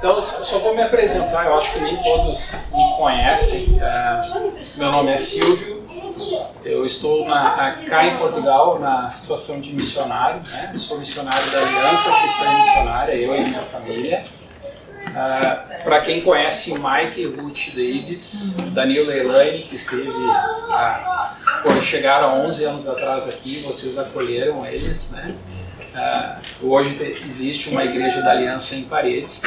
Então, só vou me apresentar, eu acho que nem todos me conhecem. Uh, meu nome é Silvio, eu estou na, cá em Portugal na situação de missionário, né? sou missionário da Aliança Cristã Missionária, eu e minha família. Uh, Para quem conhece Mike e Ruth Davis, Danilo Elaine, que esteve, uh, quando chegaram 11 anos atrás aqui, vocês acolheram eles, né? Uh, hoje existe uma igreja da Aliança em Paredes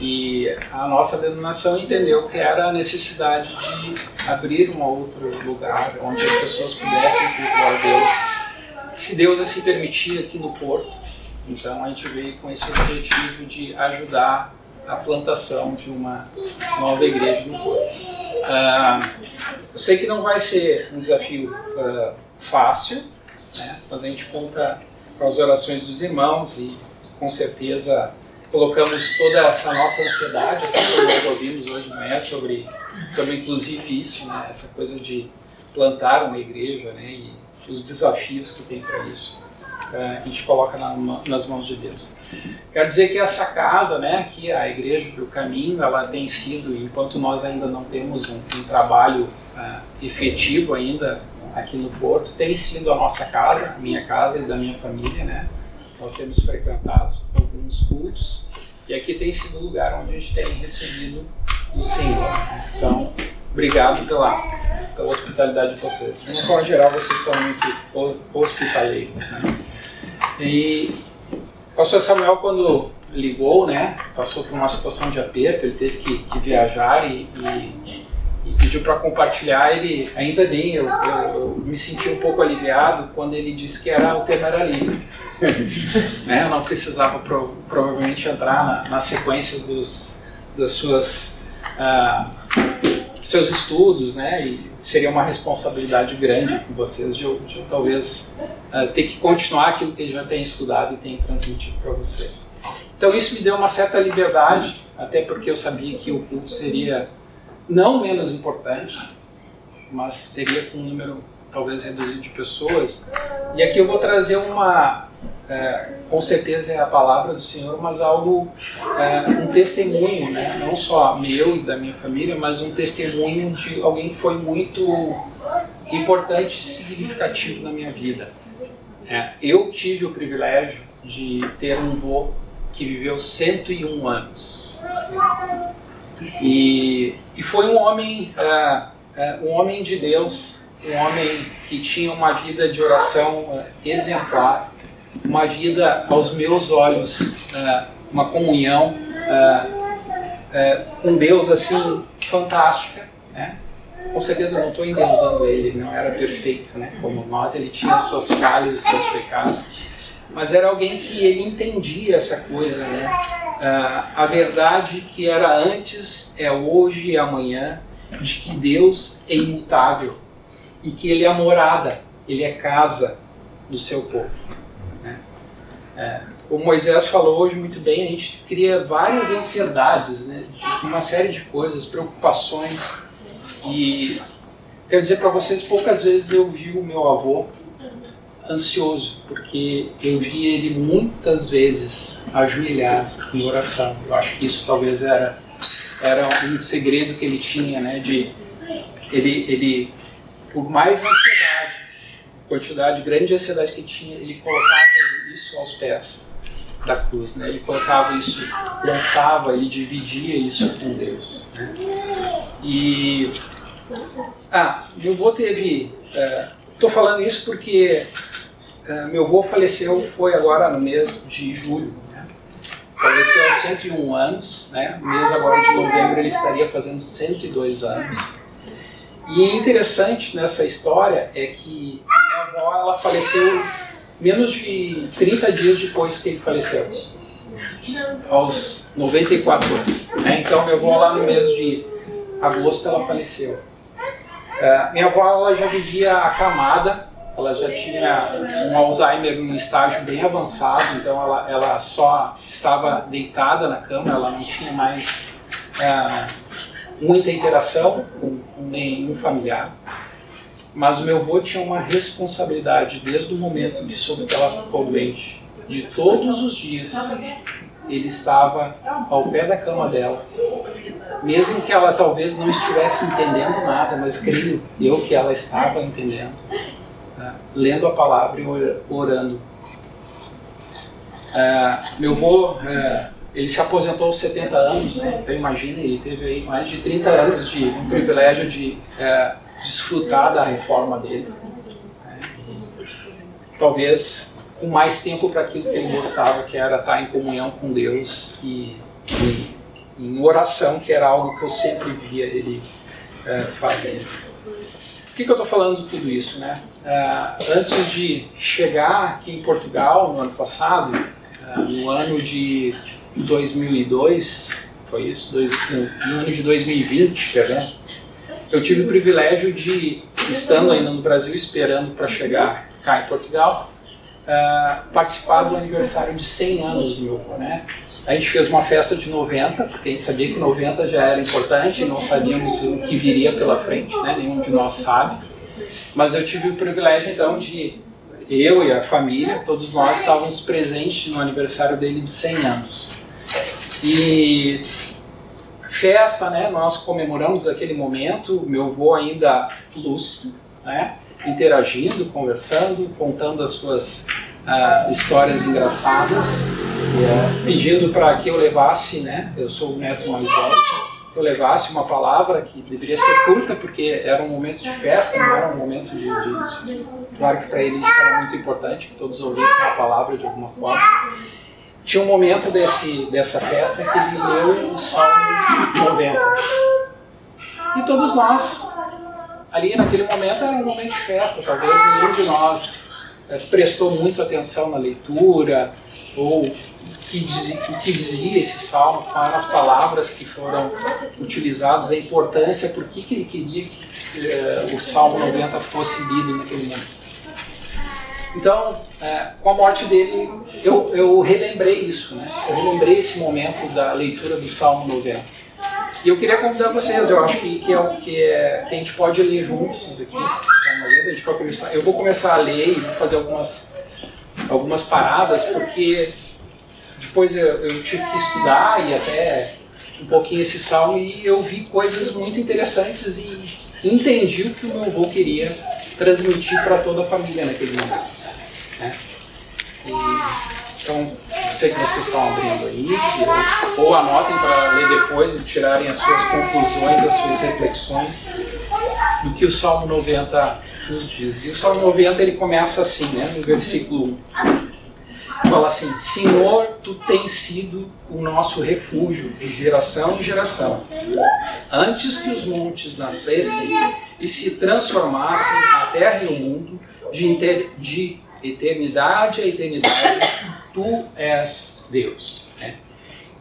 e a nossa denominação entendeu que era a necessidade de abrir um outro lugar onde as pessoas pudessem cultuar Deus, se Deus assim permitir aqui no Porto. Então a gente veio com esse objetivo de ajudar a plantação de uma nova igreja no Porto. Uh, eu sei que não vai ser um desafio uh, fácil, né, mas a gente conta com as orações dos irmãos e com certeza colocamos toda essa nossa ansiedade, assim como nós ouvimos hoje de manhã sobre, sobre inclusive isso, né, essa coisa de plantar uma igreja né, e os desafios que tem para isso. Uh, a gente coloca na, nas mãos de Deus. Quero dizer que essa casa, né, aqui a igreja do caminho, ela tem sido, enquanto nós ainda não temos um, um trabalho uh, efetivo ainda aqui no Porto, tem sido a nossa casa, minha casa e da minha família, né? Nós temos frequentado alguns cultos e aqui tem sido o lugar onde a gente tem recebido o Senhor. Então, obrigado pela, pela hospitalidade de vocês. De uma forma geral, vocês são muito hospitaleiros. Né? E o pastor Samuel, quando ligou, né, passou por uma situação de aperto, ele teve que, que viajar e, e e pediu para compartilhar, ele ainda bem, eu, eu, eu, me senti um pouco aliviado quando ele disse que era, o tema era livre. né? Eu não precisava pro, provavelmente entrar na, na, sequência dos, das suas uh, seus estudos, né? E seria uma responsabilidade grande com vocês de, de talvez uh, ter que continuar aquilo que ele já tem estudado e tem transmitido para vocês. Então isso me deu uma certa liberdade, até porque eu sabia que o culto seria não menos importante, mas seria com um número talvez reduzido de pessoas. E aqui eu vou trazer uma, é, com certeza é a palavra do Senhor, mas algo, é, um testemunho, né? não só meu e da minha família, mas um testemunho de alguém que foi muito importante e significativo na minha vida. É, eu tive o privilégio de ter um avô que viveu 101 anos. E, e foi um homem, uh, uh, um homem de Deus, um homem que tinha uma vida de oração uh, exemplar, uma vida aos meus olhos, uma comunhão com Deus assim fantástica, né? Com certeza não estou endeusando ele, não era perfeito, né? Como nós, ele tinha suas falhas e seus pecados, mas era alguém que ele entendia essa coisa, né? uh, a verdade que era antes é hoje e amanhã, de que Deus é imutável e que Ele é morada, Ele é casa do seu povo. Né? É, como Moisés falou hoje muito bem, a gente cria várias ansiedades, né, uma série de coisas, preocupações. E quero dizer para vocês, poucas vezes eu vi o meu avô ansioso, porque eu vi ele muitas vezes ajoelhado em oração. Eu acho que isso talvez era era um segredo que ele tinha, né, de ele ele por mais ansiedade, quantidade grande de ansiedade que tinha, ele colocava isso aos pés da cruz, né? Ele colocava isso, lançava, ele dividia isso com Deus, né? E ah, meu avô teve, estou uh, falando isso porque meu avô faleceu, foi agora no mês de julho. Né? Faleceu aos 101 anos, né? no mês agora de novembro ele estaria fazendo 102 anos. E interessante nessa história é que minha avó ela faleceu menos de 30 dias depois que ele faleceu, aos 94 anos. Né? Então minha avó lá no mês de agosto ela faleceu. Uh, minha avó ela já vivia acamada, ela já tinha um Alzheimer em um estágio bem avançado, então ela, ela só estava deitada na cama, ela não tinha mais é, muita interação com, nenhum familiar. Mas o meu avô tinha uma responsabilidade desde o momento de soube que ela ficou doente, de todos os dias ele estava ao pé da cama dela. Mesmo que ela talvez não estivesse entendendo nada, mas creio eu que ela estava entendendo, né? lendo a palavra e orando. Uh, meu avô, uh, ele se aposentou aos 70 anos, né? então imagina, ele teve aí mais de 30 anos de um privilégio de uh, desfrutar da reforma dele. Né? Talvez com mais tempo para aquilo que ele gostava, que era estar em comunhão com Deus e, e em oração, que era algo que eu sempre via ele fazer. Por que, que eu estou falando tudo isso? Né? Antes de chegar aqui em Portugal, no ano passado, no ano de 2002, foi isso? Dois, no ano de 2020, perdão, eu tive o privilégio de, estando ainda no Brasil, esperando para chegar cá em Portugal, uh, participar do aniversário de 100 anos do meu né? A gente fez uma festa de 90, porque a gente sabia que 90 já era importante, não sabíamos o que viria pela frente, né? Nenhum de nós sabe. Mas eu tive o privilégio, então, de eu e a família, todos nós estávamos presentes no aniversário dele de 100 anos. E festa, né? Nós comemoramos aquele momento, meu avô ainda lúcido, né? Interagindo, conversando, contando as suas uh, histórias engraçadas, uh, pedindo para que eu levasse, né? Eu sou o neto mais velho que eu levasse uma palavra que deveria ser curta, porque era um momento de festa, não era um momento de. de, de claro que para ele isso era muito importante, que todos ouvissem a palavra de alguma forma. Tinha um momento desse, dessa festa que ele leu o Salmo 90. E todos nós, ali naquele momento, era um momento de festa, talvez nenhum de nós eh, prestou muito atenção na leitura ou que dizia, o que dizia esse salmo, quais eram as palavras que foram utilizadas, a importância, por que, que ele queria que eh, o Salmo 90 fosse lido naquele momento. Então, é, com a morte dele, eu, eu relembrei isso, né? eu relembrei esse momento da leitura do Salmo 90. E eu queria convidar vocês, eu acho que, que, é, que, é, que a gente pode ler juntos aqui, Salmo 90, a gente pode começar, eu vou começar a ler e vou fazer algumas, algumas paradas, porque depois eu, eu, tive que estudar e até um pouquinho esse salmo e eu vi coisas muito interessantes e entendi o que o meu avô queria transmitir para toda a família naquele momento. Né? E, então, sei que vocês estão abrindo aí, ou anotem para ler depois e tirarem as suas conclusões, as suas reflexões do que o Salmo 90 nos diz. E o Salmo 90 ele começa assim, né, no versículo 1 fala assim: Senhor, tu tens sido o nosso refúgio de geração em geração. Antes que os montes nascessem e se transformassem a terra e o mundo, de, de eternidade a eternidade, tu és Deus. Né?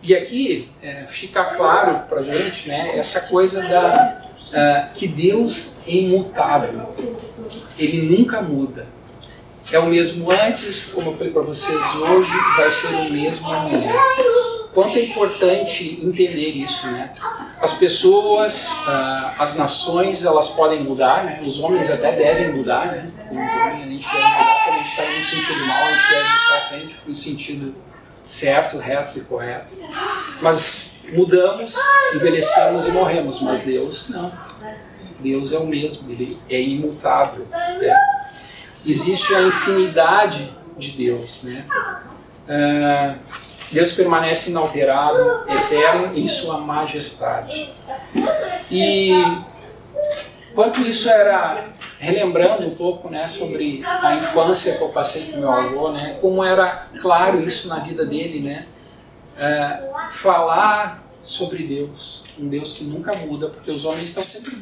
E aqui é, fica claro para gente né, essa coisa da uh, que Deus é imutável, ele nunca muda é o mesmo antes, como eu falei para vocês hoje, vai ser o mesmo amanhã. Quanto é importante entender isso, né? As pessoas, uh, as nações, elas podem mudar, né? Os homens até devem mudar, né? A gente deve mudar quando a gente está no sentido mal, a gente deve estar sempre no sentido certo, reto e correto. Mas mudamos, envelhecemos e morremos, mas Deus não. Deus é o mesmo, Ele é imutável. Né? Existe a infinidade de Deus. Né? Uh, Deus permanece inalterado, eterno em sua majestade. E quanto isso era relembrando um pouco né, sobre a infância que eu passei com meu avô, né, como era claro isso na vida dele, né, uh, falar sobre Deus, um Deus que nunca muda, porque os homens estão sempre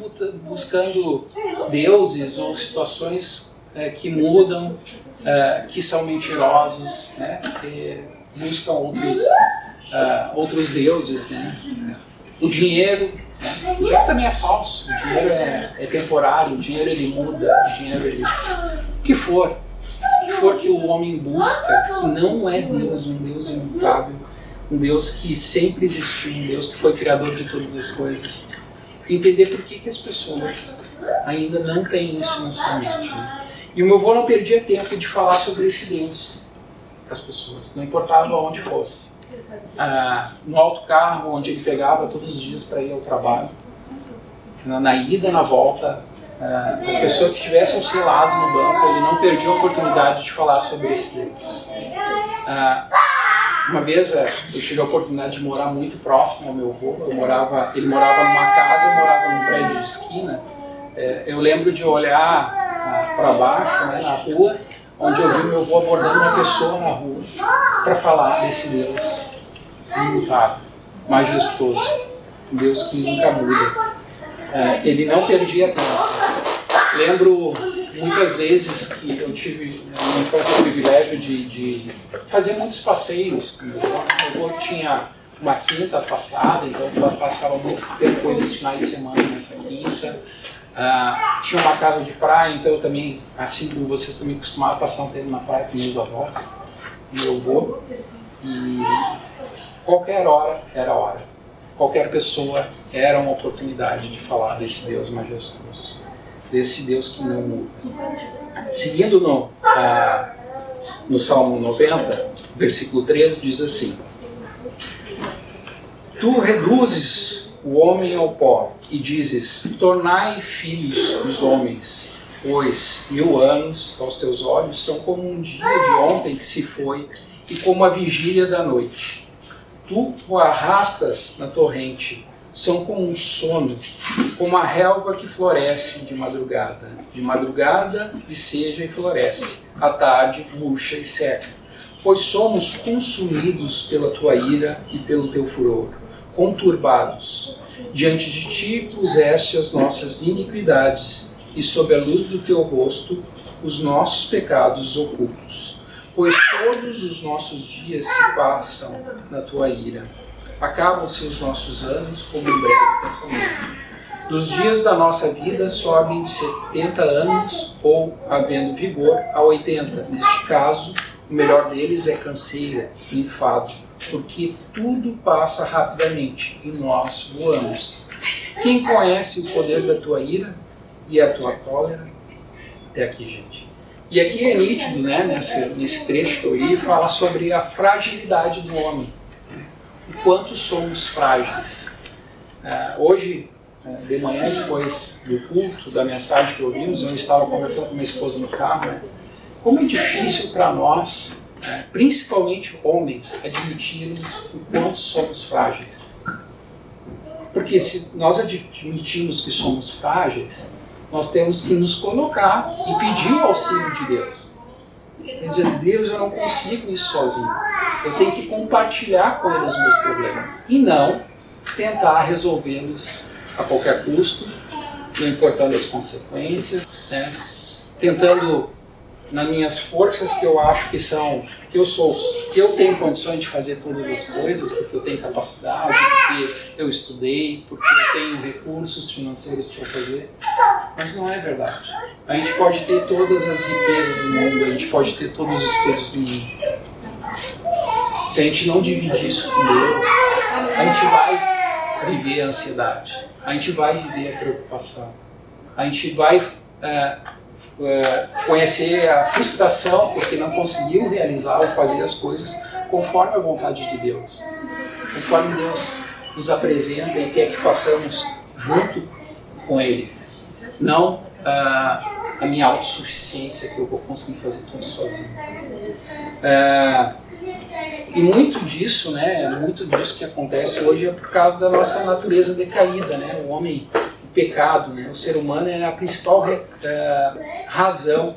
buscando deuses ou situações é, que mudam, é, que são mentirosos, né? que buscam outros, é, outros deuses. Né? O dinheiro, né? o dinheiro também é falso, o dinheiro é, é temporário, o dinheiro ele muda, o dinheiro ele... O que for, o que for que o homem busca, que não é Deus, um Deus imutável, um Deus que sempre existiu, um Deus que foi criador de todas as coisas. Entender por que, que as pessoas ainda não têm isso na sua mente. Né? E o meu avô não perdia tempo de falar sobre esse Deus para as pessoas, não importava onde fosse. ah, no autocarro, onde ele pegava todos os dias para ir ao trabalho. Na, na ida na volta, ah, as pessoas que estivessem ao seu lado no banco, ele não perdia a oportunidade de falar sobre esse Deus. Ah, uma vez eh, eu tive a oportunidade de morar muito próximo ao meu avô. Eu morava, ele morava numa casa, eu morava num prédio de esquina. É, eu lembro de olhar ah, para baixo, né, na rua, onde eu vi meu avô abordando uma pessoa na rua para falar desse Deus imutável, majestoso, um Deus que nunca muda. É, ele não perdia tempo. Lembro muitas vezes que eu tive na infância o privilégio de, de fazer muitos passeios. Meu avô tinha uma quinta afastada, então eu passava muito tempo nos finais de semana nessa quinta. Uh, tinha uma casa de praia, então eu também, assim como vocês também costumavam passar um tempo na praia com meus avós, meu avô. E qualquer hora era hora. Qualquer pessoa era uma oportunidade de falar desse Deus majestoso, desse Deus que não muda. Seguindo no, uh, no Salmo 90, versículo 3, diz assim: Tu reduzes o homem ao pó e dizes: Tornai filhos dos homens, pois mil anos aos teus olhos são como um dia de ontem que se foi e como a vigília da noite. Tu o arrastas na torrente, são como um sono, como a relva que floresce de madrugada. De madrugada viceja e floresce, à tarde murcha e seca. Pois somos consumidos pela tua ira e pelo teu furor, conturbados Diante de ti puseste as nossas iniquidades, e sob a luz do teu rosto os nossos pecados ocultos. Pois todos os nossos dias se passam na tua ira. Acabam-se os nossos anos como um breve pensamento. Dos dias da nossa vida sobem de 70 anos, ou, havendo vigor, a 80. Neste caso, o melhor deles é canseira, enfado porque tudo passa rapidamente e nós voamos. Quem conhece o poder da tua ira e a tua cólera? Até aqui, gente. E aqui é nítido, né, nesse, nesse trecho que eu li, fala sobre a fragilidade do homem. O quanto somos frágeis. Uh, hoje, uh, de manhã, depois do culto, da mensagem que ouvimos, eu estava conversando com minha esposa no carro, né, como é difícil para nós principalmente homens, admitirmos o quanto somos frágeis. Porque se nós admitimos que somos frágeis, nós temos que nos colocar e pedir o auxílio de Deus. Quer dizer, Deus, eu não consigo isso sozinho. Eu tenho que compartilhar com Ele os meus problemas e não tentar resolvê-los a qualquer custo, não importando as consequências, né? tentando nas minhas forças que eu acho que são que eu sou que eu tenho condições de fazer todas as coisas porque eu tenho capacidade porque eu estudei porque eu tenho recursos financeiros para fazer. Mas não é verdade. A gente pode ter todas as riquezas do mundo a gente pode ter todos os estudos do mundo. Se a gente não dividir isso com Deus a gente vai viver a ansiedade a gente vai viver a preocupação a gente vai é, conhecer a frustração porque não conseguiu realizar ou fazer as coisas conforme a vontade de Deus, conforme Deus nos apresenta e quer que façamos junto com Ele, não uh, a minha autossuficiência que eu vou conseguir fazer tudo sozinho. Uh, e muito disso, né, muito disso que acontece hoje é por causa da nossa natureza decaída, né? O homem pecado, né? O ser humano é a principal uh, razão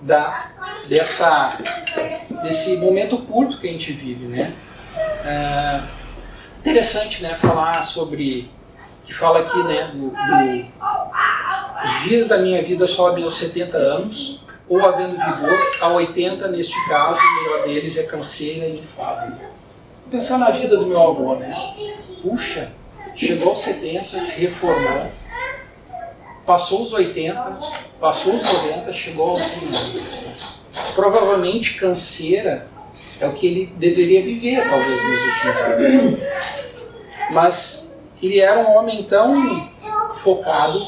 da, dessa, desse momento curto que a gente vive, né? Uh, interessante, né? Falar sobre que fala aqui, né? Do, do, os dias da minha vida sobem aos 70 anos ou havendo vigor a 80 neste caso, o melhor deles é canseira e enfado. Pensar na vida do meu avô, né? Puxa, chegou aos 70, se reformou, passou os 80, passou os 90, chegou aos 100 anos. Provavelmente canseira é o que ele deveria viver, talvez, nos últimos anos. Mas ele era um homem tão focado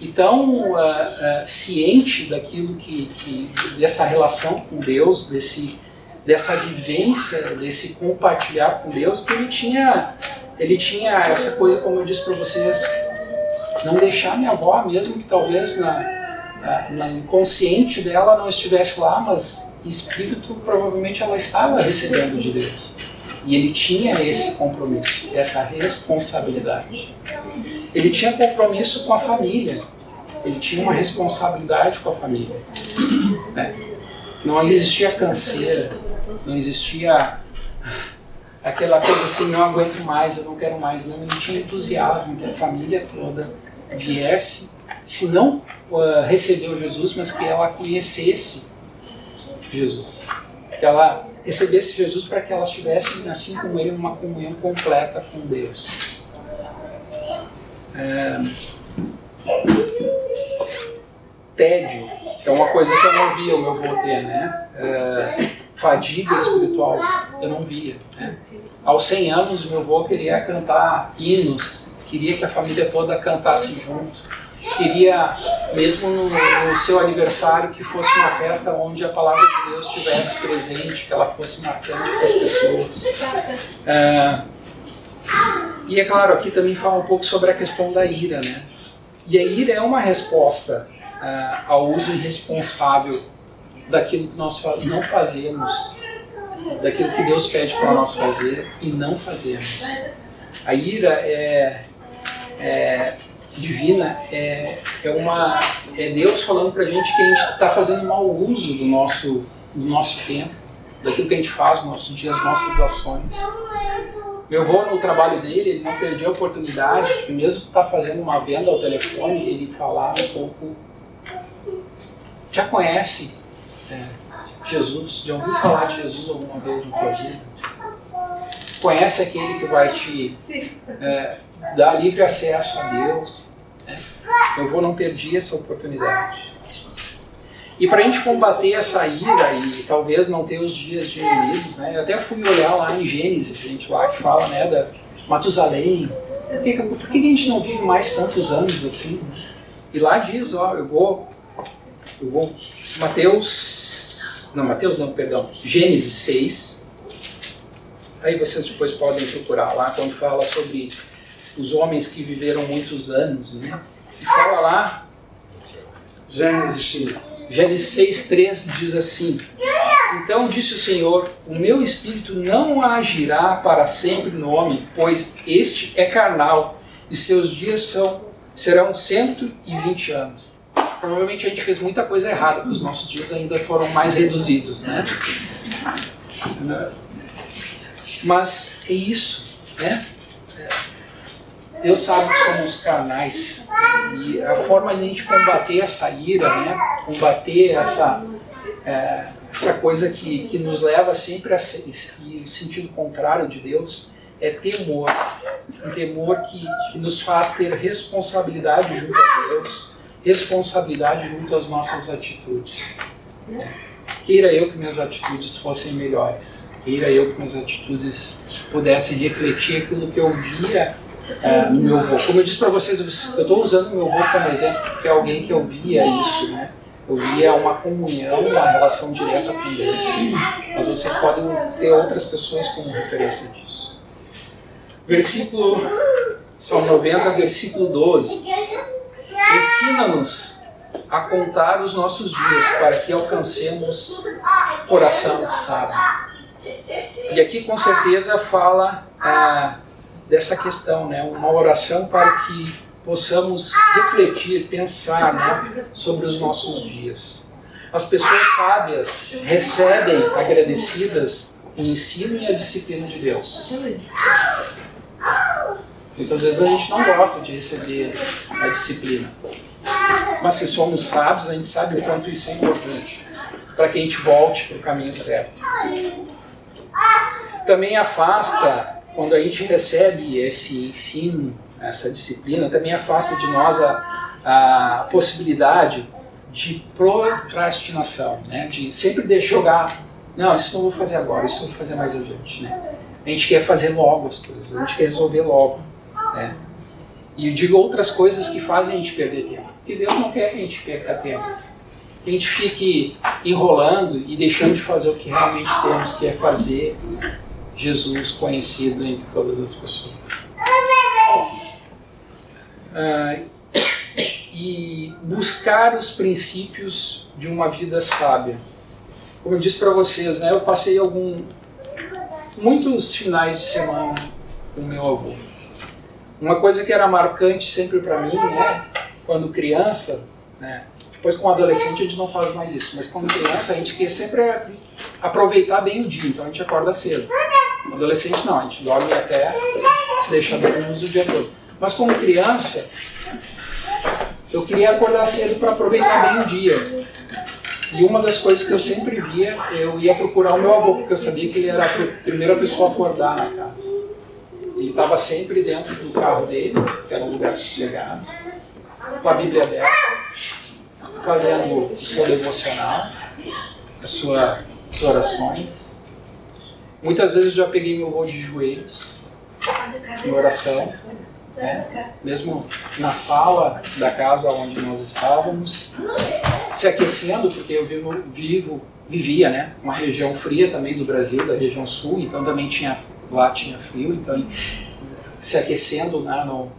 e tão uh, uh, ciente daquilo que, que, dessa relação com Deus, desse dessa vivência, desse compartilhar com Deus, que ele tinha, ele tinha essa coisa, como eu disse para vocês, não deixar minha avó, mesmo que talvez na, na, inconsciente dela não estivesse lá, mas espírito provavelmente ela estava recebendo de Deus. E ele tinha esse compromisso, essa responsabilidade. Ele tinha compromisso com a família. Ele tinha uma responsabilidade com a família. É. Não existia canseira, não existia aquela coisa assim, não aguento mais, eu não quero mais. Não, ele tinha entusiasmo que a família toda viesse, se não uh, recebeu Jesus, mas que ela conhecesse Jesus. Que ela recebesse Jesus para que elas tivessem, assim como ele, uma comunhão completa com Deus. É... Tédio é uma coisa que eu não via o meu avô ter, né? É... Fadiga espiritual, eu não via. Né? Aos 100 anos, meu avô queria cantar hinos, queria que a família toda cantasse junto queria, mesmo no, no, seu aniversário, que fosse uma festa onde a palavra de Deus estivesse presente, que ela fosse marcante para as pessoas. É, e é claro, aqui também fala um pouco sobre a questão da ira, né? E a ira é uma resposta é, ao uso irresponsável daquilo que nós não fazemos, daquilo que Deus pede para nós fazer e não fazemos. A ira é, é divina é, é, uma, é Deus falando para a gente que a gente está fazendo mau uso do nosso, do nosso tempo, daquilo que a gente faz no nosso dia, as nossas ações. Meu avô, no trabalho dele, ele não perdia a oportunidade de, mesmo estar tá fazendo uma venda ao telefone, ele falar um pouco. Já conhece Jesus? Já ouviu falar de Jesus alguma vez na tua vida? Conhece aquele que vai te é, dar livre acesso a Deus. Né? Meu avô não perdia essa oportunidade. E para a gente combater essa ira e talvez não ter os dias diminuídos, né? eu até fui olhar lá em Gênesis, gente lá que fala né, da Matusalém. Por que a gente não vive mais tantos anos assim? E lá diz, ó, eu vou, eu vou, Mateus, não, Mateus não, perdão, Gênesis 6, aí vocês depois podem procurar lá, quando fala sobre os homens que viveram muitos anos, né? E fala lá, Gênesis, Gênesis 6,3 diz assim: Então disse o Senhor: O meu espírito não agirá para sempre no homem, pois este é carnal, e seus dias são, serão 120 anos. Provavelmente a gente fez muita coisa errada, porque os nossos dias ainda foram mais reduzidos, né? Mas é isso, né? Deus sabe que somos carnais. E a forma de a gente combater essa ira, né? combater essa, é, essa coisa que, que nos leva sempre a ir sentido contrário de Deus, é temor. Um temor que, que nos faz ter responsabilidade junto a Deus, responsabilidade junto às nossas atitudes. Queira eu que minhas atitudes fossem melhores. Queira eu que minhas atitudes pudessem refletir aquilo que eu via é, no meu avô. Como eu disse para vocês, eu estou usando meu avô como exemplo porque é alguém que eu via isso, né? Eu via uma comunhão, uma relação direta com Deus. Mas vocês podem ter outras pessoas como referência disso. Versículo, Salmo 90, versículo 12. Ensina-nos a contar os nossos dias para que alcancemos coração sábio. E aqui com certeza fala ah, dessa questão, né? Uma oração para que possamos refletir, pensar né, sobre os nossos dias. As pessoas sábias recebem agradecidas o ensino e a disciplina de Deus. Muitas vezes a gente não gosta de receber a disciplina. Mas se somos sábios, a gente sabe o quanto isso é importante para que a gente volte para o caminho certo. Também afasta quando a gente recebe esse ensino, essa disciplina, também afasta de nós a, a possibilidade de procrastinação, né? de sempre deixar jogar, não, isso não vou fazer agora, isso vou fazer mais adiante. Né? A gente quer fazer logo as coisas, a gente quer resolver logo. Né? E eu digo outras coisas que fazem a gente perder tempo, porque Deus não quer que a gente perca tempo. que a gente fique enrolando e deixando de fazer o que realmente temos, que é fazer Jesus conhecido entre todas as pessoas. Ah, e buscar os princípios de uma vida sábia. Como eu disse para vocês, né, eu passei algum, muitos finais de semana com meu avô. Uma coisa que era marcante sempre para mim, né, quando criança, né, depois com adolescente a gente não faz mais isso, mas quando criança a gente quer sempre aproveitar bem o dia, então a gente acorda cedo. Adolescente não, a gente dorme até se deixar dormir o dia todo. Mas como criança, eu queria acordar cedo para aproveitar bem o dia. E uma das coisas que eu sempre via, eu ia procurar o meu avô, porque eu sabia que ele era a primeira pessoa a acordar na casa. Ele estava sempre dentro do carro dele, que era um lugar sossegado, com a Bíblia aberta, fazendo o seu devocional, as suas orações. Muitas vezes eu já peguei meu avô de joelhos, em oração, né? mesmo na sala da casa onde nós estávamos, se aquecendo, porque eu vivo, vivo vivia, né, uma região fria também do Brasil, da região sul, então também tinha lá tinha frio, então se aquecendo né, no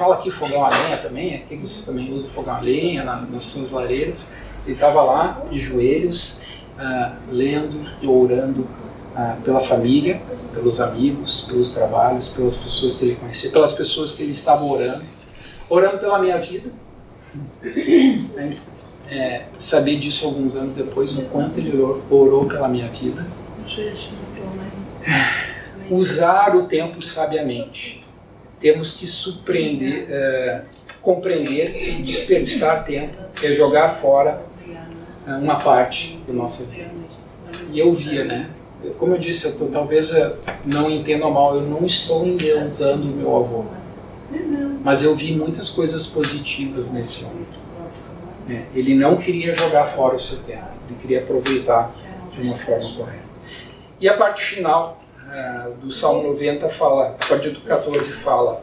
fala aqui fogão a lenha também, aqui vocês também usam fogão a lenha na, nas suas lareiras. Ele estava lá de joelhos, uh, lendo e orando uh, pela família, pelos amigos, pelos trabalhos, pelas pessoas que ele conhecia, pelas pessoas que ele estava orando, orando pela minha vida. É, saber disso alguns anos depois, o quanto ele orou, orou pela minha vida. Usar o tempo sabiamente. Temos que surpreender, é, compreender e desperdiçar tempo, é jogar fora é, uma parte do nosso vida. E eu via, né? como eu disse, eu tô, talvez eu não entendam mal, eu não estou endeusando o meu avô. Mas eu vi muitas coisas positivas nesse homem. É, ele não queria jogar fora o seu tempo, ele queria aproveitar de uma forma correta. E a parte final uh, do Salmo 90 fala, a partir do 14 fala.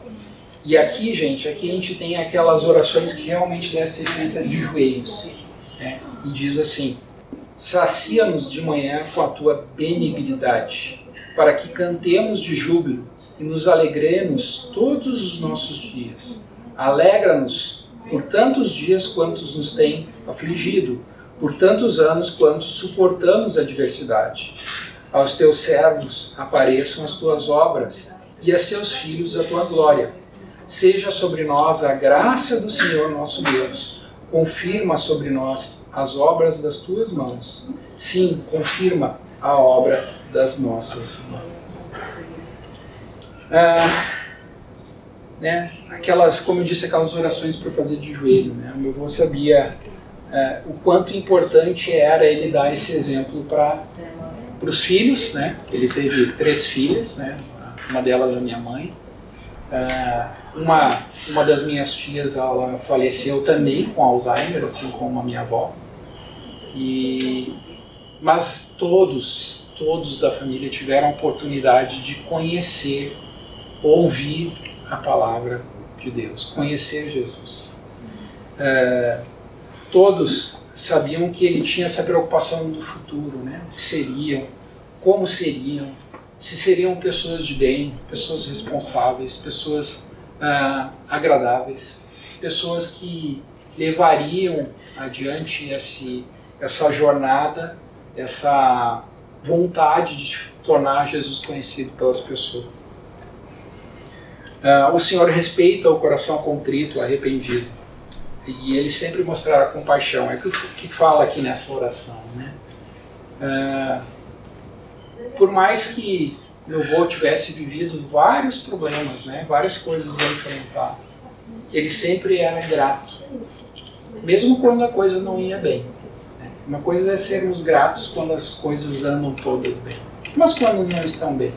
E aqui, gente, aqui a gente tem aquelas orações que realmente devem ser feitas de joelhos. Né? E diz assim: Sacia-nos de manhã com a tua benignidade, para que cantemos de júbilo e nos alegremos todos os nossos dias. Alegra-nos por tantos dias quantos nos tem afligido, por tantos anos quantos suportamos a adversidade. Aos teus servos apareçam as tuas obras e a seus filhos a tua glória. Seja sobre nós a graça do Senhor nosso Deus confirma sobre nós as obras das tuas mãos. Sim, confirma a obra das nossas mãos. Ah, né, aquelas, como eu disse, aquelas orações para fazer de joelho. Né? Meu avô sabia ah, o quanto importante era ele dar esse exemplo para os filhos. Né? Ele teve três filhas, né? uma delas a minha mãe. Ah, uma, uma das minhas tias ela faleceu também com Alzheimer, assim como a minha avó. E, mas todos, todos da família tiveram a oportunidade de conhecer, ouvir a palavra de Deus, conhecer Jesus. É, todos sabiam que ele tinha essa preocupação do futuro, né? O que seriam, como seriam, se seriam pessoas de bem, pessoas responsáveis, pessoas uh, agradáveis, pessoas que levariam adiante esse, essa jornada, essa vontade de tornar Jesus conhecido pelas pessoas. Uh, o Senhor respeita o coração contrito, arrependido, e Ele sempre mostrará compaixão. É o que fala aqui nessa oração, né? Uh, por mais que meu avô tivesse vivido vários problemas, né, várias coisas a enfrentar, ele sempre era grato, mesmo quando a coisa não ia bem. Né? Uma coisa é sermos gratos quando as coisas andam todas bem, mas quando não estão bem.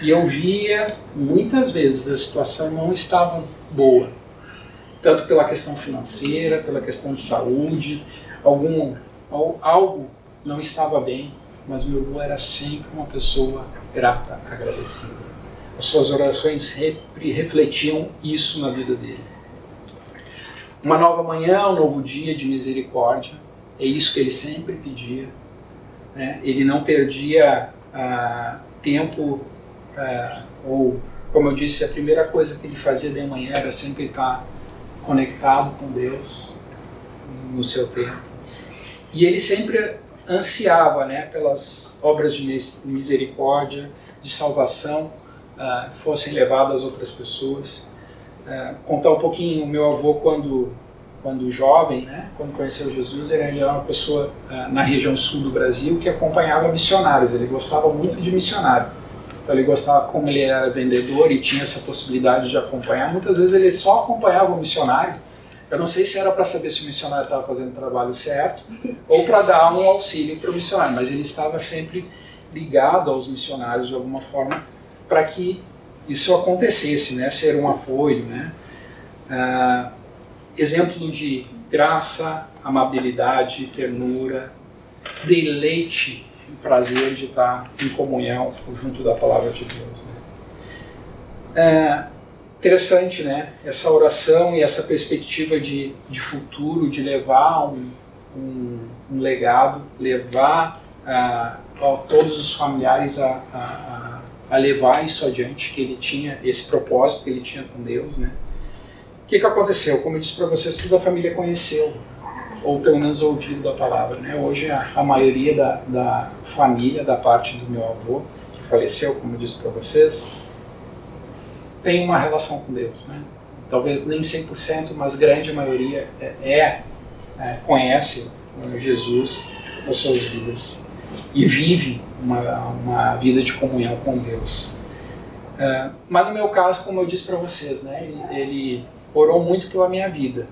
E eu via muitas vezes a situação não estava boa, tanto pela questão financeira, pela questão de saúde, algum algo não estava bem, mas meu avô era sempre uma pessoa grata, agradecida. As suas orações refletiam isso na vida dele. uma nova manhã, um novo dia de misericórdia. É isso que ele sempre pedia. Né? Ele não perdia ah, tempo, ah, ou, como eu disse, a primeira coisa que ele fazia de manhã era sempre estar conectado com Deus no seu tempo. E ele sempre ansiava né, pelas obras de misericórdia, de salvação, uh, fossem levadas a outras pessoas. Uh, contar um pouquinho, o meu avô, quando, quando jovem, né, quando conheceu Jesus, ele era uma pessoa uh, na região sul do Brasil que acompanhava missionários, ele gostava muito de missionário. Então ele gostava, como ele era vendedor e tinha essa possibilidade de acompanhar, muitas vezes ele só acompanhava o missionário eu não sei se era para saber se o missionário estava fazendo o trabalho certo ou para dar um auxílio para o missionário, mas ele estava sempre ligado aos missionários de alguma forma para que isso acontecesse, né? ser um apoio. Né? Ah, exemplo de graça, amabilidade, ternura, deleite e prazer de estar em comunhão junto da palavra de Deus. Né? Ah, interessante, né? Essa oração e essa perspectiva de, de futuro, de levar um, um, um legado, levar a, a, todos os familiares a, a, a, levar isso adiante, que ele tinha esse propósito que ele tinha com Deus, né? O que, que aconteceu? Como eu disse para vocês, toda a família conheceu, ou pelo menos ouviu da palavra, né? Hoje a, a maioria da, da família, da parte do meu avô, que faleceu, como eu disse para vocês, tem uma relação com Deus. Né? Talvez nem 100%, mas grande maioria é, é, é conhece Jesus nas suas vidas e vive uma, uma vida de comunhão com Deus. É, mas no meu caso, como eu disse para vocês, né, ele, ele orou muito pela minha vida.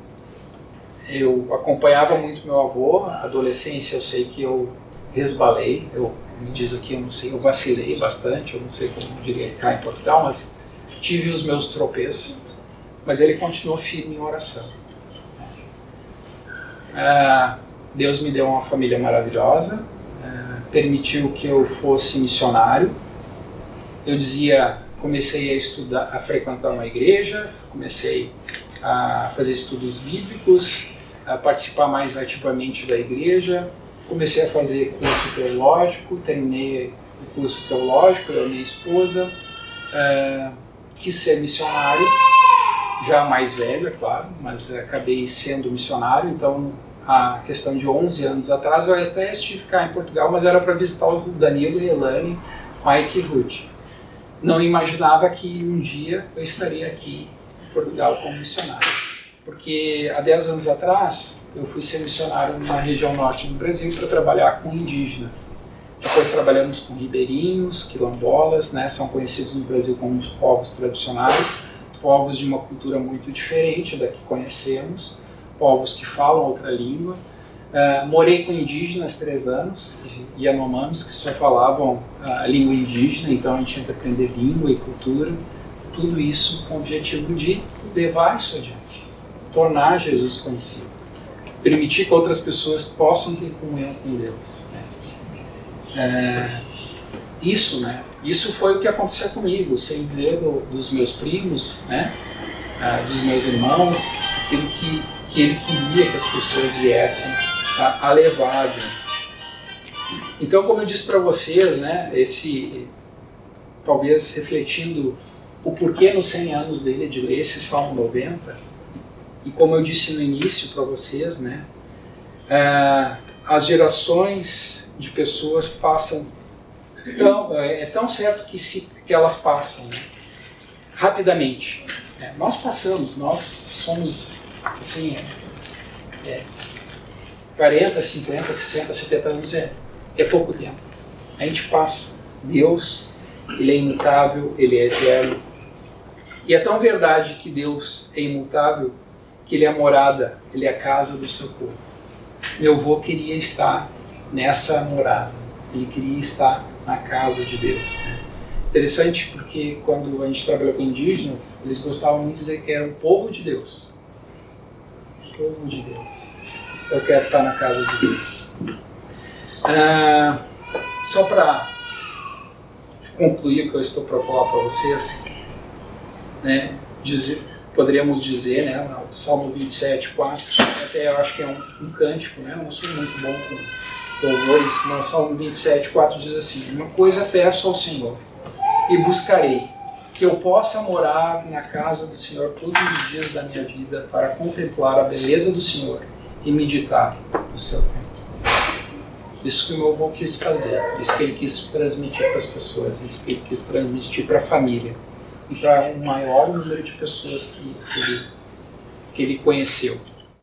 Eu acompanhava muito meu avô, na adolescência eu sei que eu resbalei, eu me diz aqui, eu não sei, eu vacilei bastante, eu não sei como diria cá em Portugal, mas tive os meus tropeços, mas ele continuou firme em oração. Ah, Deus me deu uma família maravilhosa, ah, permitiu que eu fosse missionário. Eu dizia, comecei a estudar, a frequentar uma igreja, comecei a fazer estudos bíblicos, a participar mais ativamente da igreja, comecei a fazer curso teológico, terminei o curso teológico, eu e minha esposa. Uh, quis ser missionário, já mais velho, é claro, mas acabei sendo missionário, então a questão de 11 anos atrás eu até estive cá em Portugal, mas era para visitar o Danilo e Elane, Mike e Ruth. Não imaginava que um dia eu estaria aqui em Portugal como missionário, porque há 10 anos atrás eu fui ser missionário na região norte do Brasil para trabalhar com indígenas. Depois trabalhamos com ribeirinhos, quilombolas, né, são conhecidos no Brasil como povos tradicionais, povos de uma cultura muito diferente da que conhecemos, povos que falam outra língua. Uh, morei com indígenas três anos, Yanomamis, que só falavam a língua indígena, então a gente tinha que aprender língua e cultura, tudo isso com o objetivo de levar isso adiante, tornar Jesus conhecido, permitir que outras pessoas possam ter comunhão com Deus. É, isso, né? Isso foi o que aconteceu comigo, sem dizer do, dos meus primos, né? Ah, dos meus irmãos, aquilo que, que ele queria que as pessoas viessem a, a levar adiante. Então, como eu disse para vocês, né? Esse, talvez refletindo o porquê nos 100 anos dele de ler esse Salmo 90, e como eu disse no início para vocês, né? Ah, as gerações de pessoas passam tão, é, é tão certo que, se, que elas passam né? rapidamente. É, nós passamos, nós somos assim, é, é, 40, 50, 60, 70 anos é, é pouco tempo. A gente passa. Deus, ele é imutável, ele é eterno. E é tão verdade que Deus é imutável que ele é a morada, ele é a casa do seu povo. Meu avô queria estar nessa morada. Ele queria estar na casa de Deus. Né? Interessante porque quando a gente trabalha com indígenas, eles gostavam de dizer que era o povo de Deus. O povo de Deus. Eu quero estar na casa de Deus. Ah, só para concluir o que eu estou para falar para vocês, né, dizer, poderíamos dizer, né, o Salmo 27, 4, até eu acho que é um, um cântico, né, não sou muito bom com louvores, mas Salmo 27, 4 diz assim, uma coisa peço ao Senhor, e buscarei, que eu possa morar na casa do Senhor todos os dias da minha vida para contemplar a beleza do Senhor e meditar no seu tempo. Isso que o meu avô quis fazer, isso que ele quis transmitir para as pessoas, isso que ele quis transmitir para a família para o um maior número de pessoas que ele, que ele conheceu.